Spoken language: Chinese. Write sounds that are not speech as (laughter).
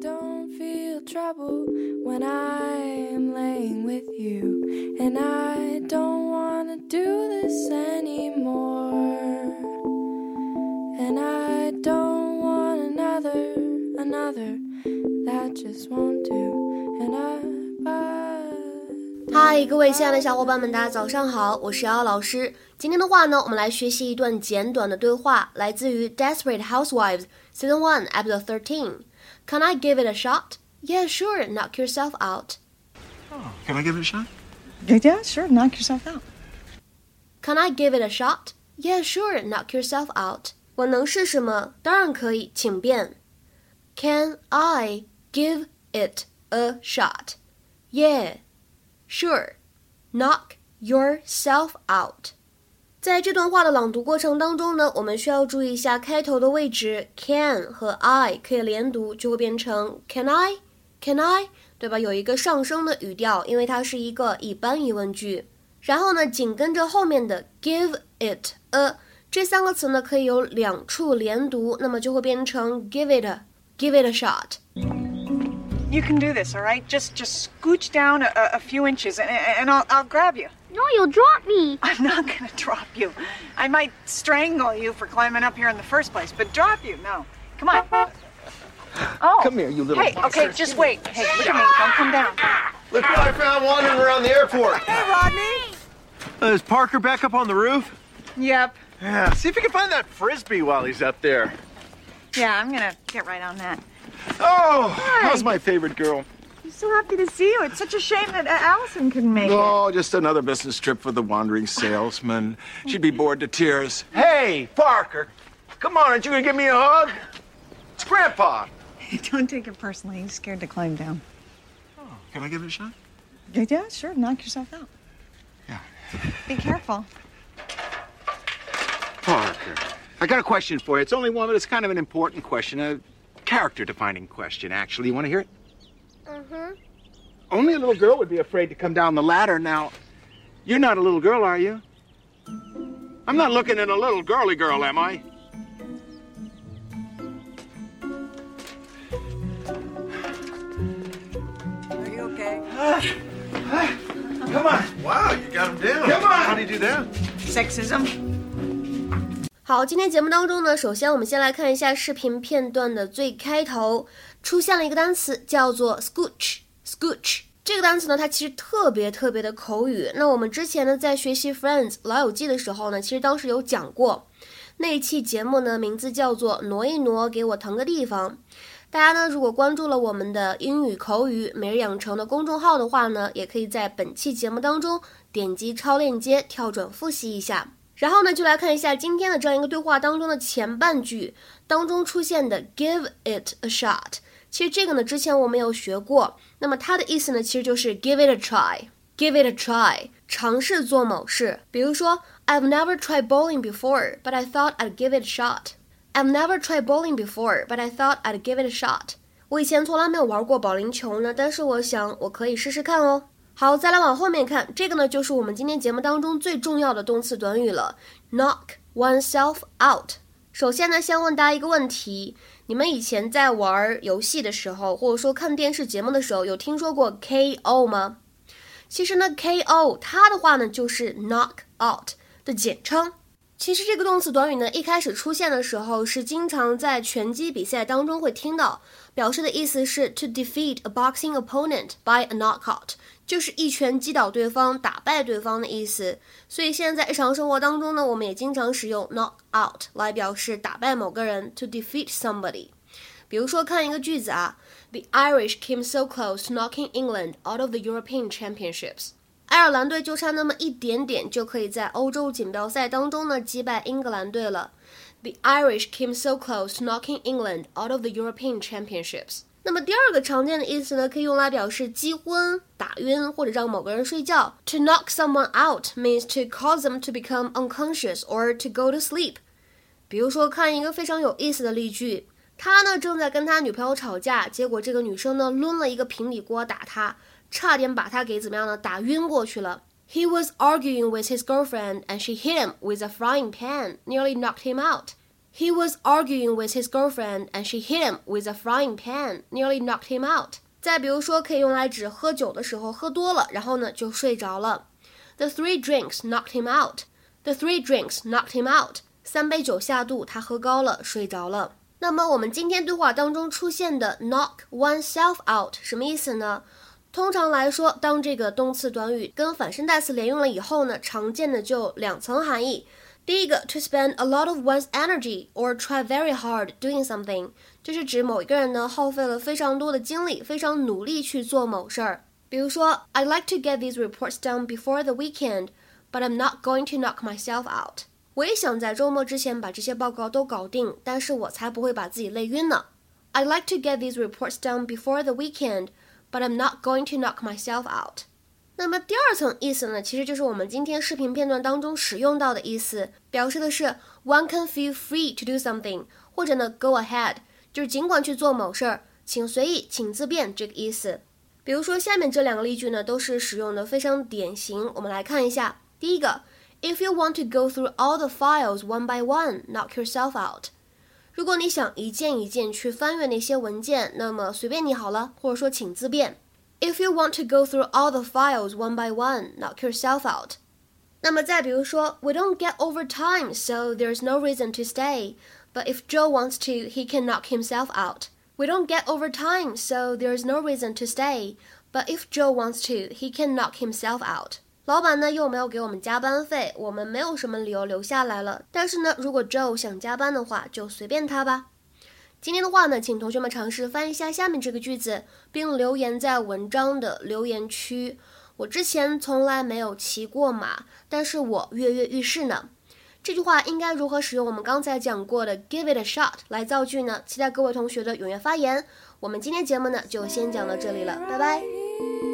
don't feel trouble when I am laying with you, and I don't wanna do this anymore. And I don't want another, another that just won't do. And I, but 嗨，各位亲爱的小伙伴们，大家早上好，我是瑶瑶老师。今天的话呢，我们来学习一段简短的对话，来自于《Desperate Housewives》Season One Episode Thirteen。Can I give it a shot? Yeah, sure. Knock yourself out. Oh, can I give it a shot? Yeah, sure. Knock yourself out. Can I give it a shot? Yeah, sure. Knock yourself out. 我能试试吗？当然可以，请便。Can I give it a shot? Yeah, Sure. Knock yourself out. 在这段话的朗读过程当中呢，我们需要注意一下开头的位置，can 和 I 可以连读，就会变成 Can I? Can I? 对吧？有一个上升的语调，因为它是一个一般疑问句。然后呢，紧跟着后面的 give it a 这三个词呢，可以有两处连读，那么就会变成 give it a give it a shot。You can do this, all right? Just just scooch down a, a few inches, and, and I'll, I'll grab you. No, you'll drop me. (laughs) I'm not gonna drop you. I might strangle you for climbing up here in the first place, but drop you, no. Come on. Oh. Come here, you little Hey, okay, just wait. Hey, look at me. Don't come down. Look what I found wandering around the airport. Hey, Rodney. Uh, is Parker back up on the roof? Yep. Yeah. See if you can find that frisbee while he's up there. Yeah, I'm gonna get right on that. Oh, how's my favorite girl? I'm so happy to see you. It's such a shame that uh, Allison couldn't make it. Oh, just another business trip for the wandering salesman. She'd be bored to tears. Hey, Parker, come on, aren't you gonna give me a hug? It's Grandpa. (laughs) Don't take it personally. He's scared to climb down. Oh, Can I give it a shot? Yeah, yeah, sure. Knock yourself out. Yeah. Be careful. Parker, I got a question for you. It's only one, but it's kind of an important question, a character-defining question. Actually, you want to hear it? Mm-hmm. Only a little girl would be afraid to come down the ladder. Now, you're not a little girl, are you? I'm not looking at a little girly girl, am I? Are you okay? (sighs) Come on. Wow, you got him down. Come on. How do you do that? Sexism? 好，今天节目当中呢，首先我们先来看一下视频片段的最开头出现了一个单词，叫做 scooch。scooch 这个单词呢，它其实特别特别的口语。那我们之前呢，在学习 Friends 老友记的时候呢，其实当时有讲过那一期节目呢，名字叫做挪一挪，给我腾个地方。大家呢，如果关注了我们的英语口语每日养成的公众号的话呢，也可以在本期节目当中点击超链接跳转复习一下。然后呢，就来看一下今天的这样一个对话当中的前半句当中出现的 “give it a shot”。其实这个呢，之前我们有学过。那么它的意思呢，其实就是 “give it a try”，“give it a try”，尝试做某事。比如说，I've never tried bowling before, but I thought I'd give it a shot. I've never tried bowling before, but I thought I'd give it a shot. 我以前从来没有玩过保龄球呢，但是我想我可以试试看哦。好，再来往后面看，这个呢就是我们今天节目当中最重要的动词短语了，knock oneself out。首先呢，先问大家一个问题：你们以前在玩游戏的时候，或者说看电视节目的时候，有听说过 KO 吗？其实呢，KO 它的话呢就是 knock out 的简称。其实这个动词短语呢，一开始出现的时候是经常在拳击比赛当中会听到，表示的意思是 to defeat a boxing opponent by a knockout，就是一拳击倒对方、打败对方的意思。所以现在在日常生活当中呢，我们也经常使用 knock out 来表示打败某个人，to defeat somebody。比如说看一个句子啊，The Irish came so close knocking England out of the European Championships。爱尔兰队就差那么一点点，就可以在欧洲锦标赛当中呢击败英格兰队了。The Irish came so close knocking England out of the European Championships。那么第二个常见的意思呢，可以用来表示击昏、打晕或者让某个人睡觉。To knock someone out means to cause them to become unconscious or to go to sleep。比如说，看一个非常有意思的例句，他呢正在跟他女朋友吵架，结果这个女生呢抡了一个平底锅打他。差点把他给怎么样呢？打晕过去了。He was arguing with his girlfriend and she hit him with a frying pan, nearly knocked him out. He was arguing with his girlfriend and she hit him with a frying pan, nearly knocked him out. 再比如说，可以用来指喝酒的时候喝多了，然后呢就睡着了。The three drinks knocked him out. The three drinks knocked him out. 三杯酒下肚，他喝高了，睡着了。那么我们今天对话当中出现的 knock oneself out 什么意思呢？ 通常来说，当这个动词短语跟反身代词连用了以后呢，常见的就两层含义。第一个，to spend a lot of one's energy or try very hard doing something，就是指某一个人呢耗费了非常多的精力，非常努力去做某事儿。比如说，I'd like to get these reports done before the weekend，but I'm not going to knock myself out。我也想在周末之前把这些报告都搞定，但是我才不会把自己累晕呢。I'd like to get these reports done before the weekend, but I'm not going to knock myself out. 那么第二层意思呢，其实就是我们今天视频片段当中使用到的意思，表示的是 one can feel free to do something，或者呢 go ahead，就是尽管去做某事儿，请随意，请自便这个意思。比如说下面这两个例句呢，都是使用的非常典型。我们来看一下，第一个。If you want to go through all the files one by one, knock yourself out. 如果你想一件一件去翻阅那些文件，那么随便你好了，或者说请自便。If you want to go through all the files one by one, knock yourself out. 那么再比如说，We don't get overtime, so there's no reason to stay. But if Joe wants to, he can knock himself out. We don't get overtime, so there's no reason to stay. But if Joe wants to, he can knock himself out. 老板呢又没有给我们加班费，我们没有什么理由留下来了。但是呢，如果 Joe 想加班的话，就随便他吧。今天的话呢，请同学们尝试翻译一下下面这个句子，并留言在文章的留言区。我之前从来没有骑过马，但是我跃跃欲试呢。这句话应该如何使用我们刚才讲过的 “give it a shot” 来造句呢？期待各位同学的踊跃发言。我们今天节目呢就先讲到这里了，拜拜。